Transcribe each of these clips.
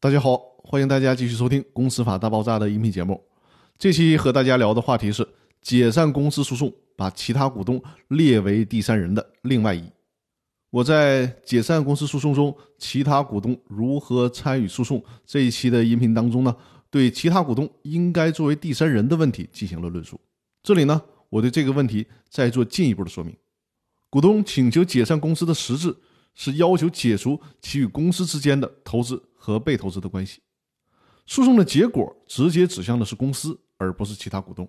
大家好，欢迎大家继续收听《公司法大爆炸》的音频节目。这期和大家聊的话题是解散公司诉讼，把其他股东列为第三人的另外一。我在解散公司诉讼中，其他股东如何参与诉讼这一期的音频当中呢，对其他股东应该作为第三人的问题进行了论述。这里呢，我对这个问题再做进一步的说明。股东请求解散公司的实质是要求解除其与公司之间的投资。和被投资的关系，诉讼的结果直接指向的是公司，而不是其他股东。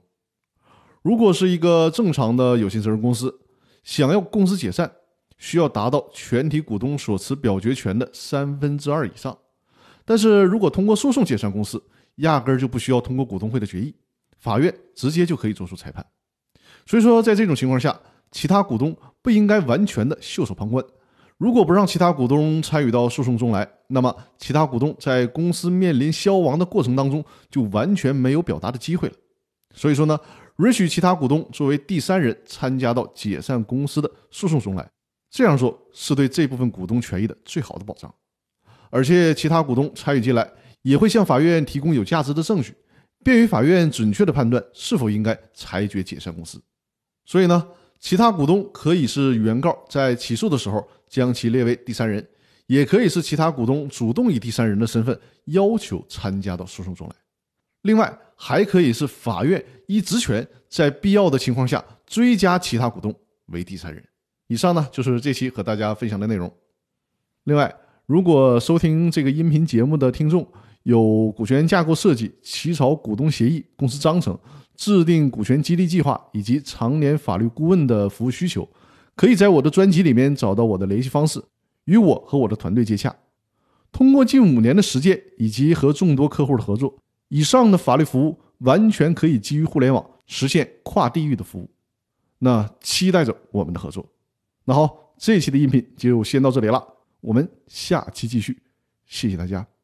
如果是一个正常的有限责任公司，想要公司解散，需要达到全体股东所持表决权的三分之二以上。但是如果通过诉讼解散公司，压根儿就不需要通过股东会的决议，法院直接就可以作出裁判。所以说，在这种情况下，其他股东不应该完全的袖手旁观。如果不让其他股东参与到诉讼中来，那么其他股东在公司面临消亡的过程当中，就完全没有表达的机会了。所以说呢，允许其他股东作为第三人参加到解散公司的诉讼中来，这样做是对这部分股东权益的最好的保障。而且，其他股东参与进来，也会向法院提供有价值的证据，便于法院准确的判断是否应该裁决解散公司。所以呢。其他股东可以是原告在起诉的时候将其列为第三人，也可以是其他股东主动以第三人的身份要求参加到诉讼中来。另外，还可以是法院依职权在必要的情况下追加其他股东为第三人。以上呢就是这期和大家分享的内容。另外，如果收听这个音频节目的听众有股权架构设计、起草股东协议、公司章程。制定股权激励计划以及常年法律顾问的服务需求，可以在我的专辑里面找到我的联系方式，与我和我的团队接洽。通过近五年的实践以及和众多客户的合作，以上的法律服务完全可以基于互联网实现跨地域的服务。那期待着我们的合作。那好，这期的音频就先到这里了，我们下期继续，谢谢大家。